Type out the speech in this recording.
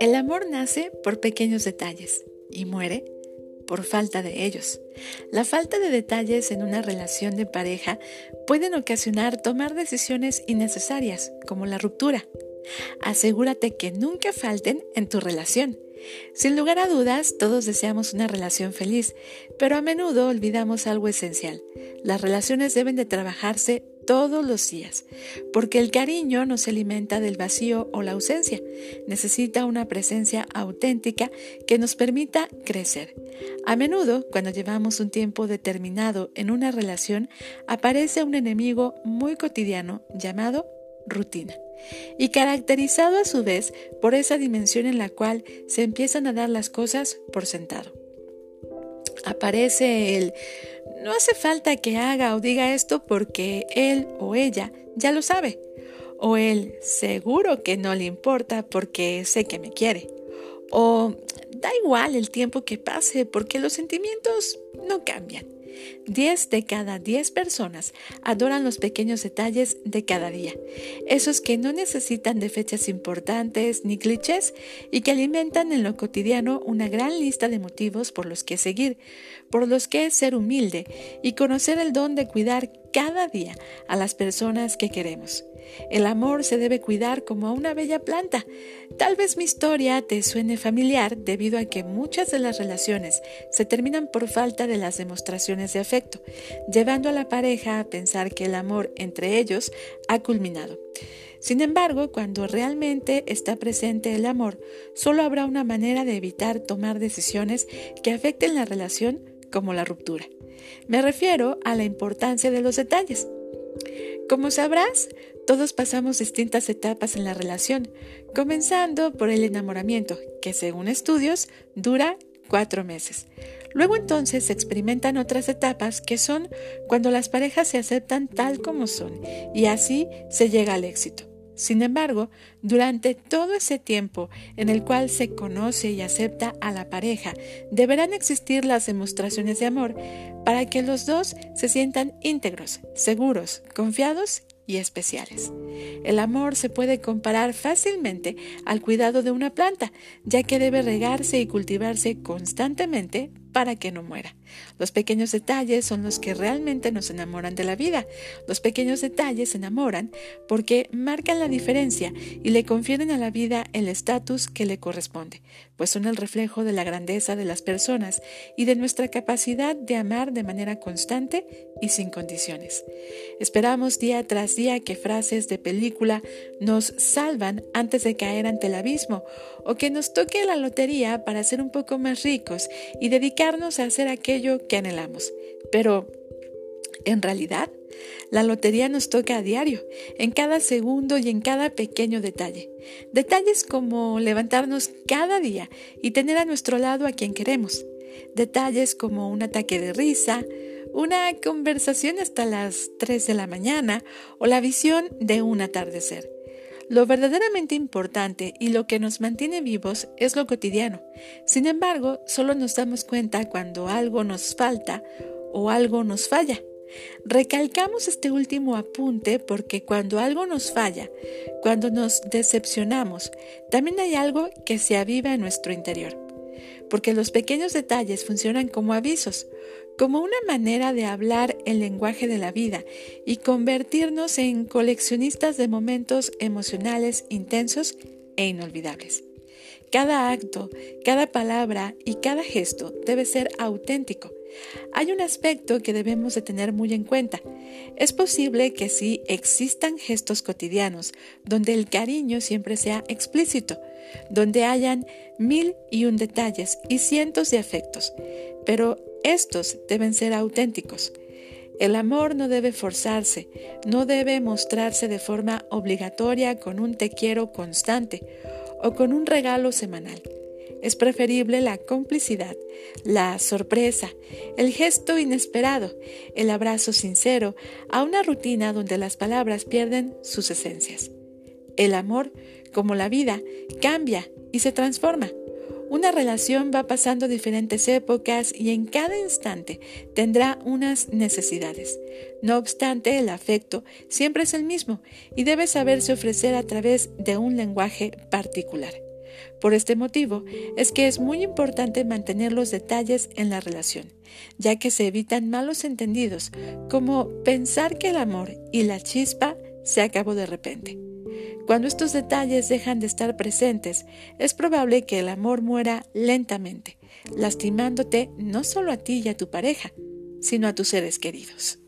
El amor nace por pequeños detalles y muere por falta de ellos. La falta de detalles en una relación de pareja pueden ocasionar tomar decisiones innecesarias, como la ruptura. Asegúrate que nunca falten en tu relación. Sin lugar a dudas, todos deseamos una relación feliz, pero a menudo olvidamos algo esencial. Las relaciones deben de trabajarse todos los días, porque el cariño no se alimenta del vacío o la ausencia, necesita una presencia auténtica que nos permita crecer. A menudo, cuando llevamos un tiempo determinado en una relación, aparece un enemigo muy cotidiano llamado rutina y caracterizado a su vez por esa dimensión en la cual se empiezan a dar las cosas por sentado. Aparece el no hace falta que haga o diga esto porque él o ella ya lo sabe. O él seguro que no le importa porque sé que me quiere. O da igual el tiempo que pase porque los sentimientos no cambian. 10 de cada 10 personas adoran los pequeños detalles de cada día, esos que no necesitan de fechas importantes ni clichés y que alimentan en lo cotidiano una gran lista de motivos por los que seguir, por los que ser humilde y conocer el don de cuidar cada día a las personas que queremos. El amor se debe cuidar como a una bella planta. Tal vez mi historia te suene familiar debido a que muchas de las relaciones se terminan por falta de las demostraciones de afecto, llevando a la pareja a pensar que el amor entre ellos ha culminado. Sin embargo, cuando realmente está presente el amor, solo habrá una manera de evitar tomar decisiones que afecten la relación como la ruptura. Me refiero a la importancia de los detalles. Como sabrás, todos pasamos distintas etapas en la relación, comenzando por el enamoramiento, que según estudios dura cuatro meses. Luego entonces se experimentan otras etapas que son cuando las parejas se aceptan tal como son y así se llega al éxito. Sin embargo, durante todo ese tiempo en el cual se conoce y acepta a la pareja, deberán existir las demostraciones de amor para que los dos se sientan íntegros, seguros, confiados y especiales. El amor se puede comparar fácilmente al cuidado de una planta, ya que debe regarse y cultivarse constantemente para que no muera. Los pequeños detalles son los que realmente nos enamoran de la vida. Los pequeños detalles enamoran porque marcan la diferencia y le confieren a la vida el estatus que le corresponde, pues son el reflejo de la grandeza de las personas y de nuestra capacidad de amar de manera constante y sin condiciones. Esperamos día tras día que frases de película nos salvan antes de caer ante el abismo o que nos toque la lotería para ser un poco más ricos y dedicarnos a hacer aquello que anhelamos. Pero, en realidad, la lotería nos toca a diario, en cada segundo y en cada pequeño detalle. Detalles como levantarnos cada día y tener a nuestro lado a quien queremos. Detalles como un ataque de risa, una conversación hasta las 3 de la mañana o la visión de un atardecer. Lo verdaderamente importante y lo que nos mantiene vivos es lo cotidiano. Sin embargo, solo nos damos cuenta cuando algo nos falta o algo nos falla. Recalcamos este último apunte porque cuando algo nos falla, cuando nos decepcionamos, también hay algo que se aviva en nuestro interior. Porque los pequeños detalles funcionan como avisos, como una manera de hablar el lenguaje de la vida y convertirnos en coleccionistas de momentos emocionales intensos e inolvidables. Cada acto, cada palabra y cada gesto debe ser auténtico. Hay un aspecto que debemos de tener muy en cuenta. Es posible que sí existan gestos cotidianos donde el cariño siempre sea explícito, donde hayan mil y un detalles y cientos de afectos, pero estos deben ser auténticos. El amor no debe forzarse, no debe mostrarse de forma obligatoria con un te quiero constante o con un regalo semanal. Es preferible la complicidad, la sorpresa, el gesto inesperado, el abrazo sincero a una rutina donde las palabras pierden sus esencias. El amor, como la vida, cambia y se transforma. Una relación va pasando diferentes épocas y en cada instante tendrá unas necesidades. No obstante, el afecto siempre es el mismo y debe saberse ofrecer a través de un lenguaje particular. Por este motivo es que es muy importante mantener los detalles en la relación, ya que se evitan malos entendidos, como pensar que el amor y la chispa se acabó de repente. Cuando estos detalles dejan de estar presentes, es probable que el amor muera lentamente, lastimándote no solo a ti y a tu pareja, sino a tus seres queridos.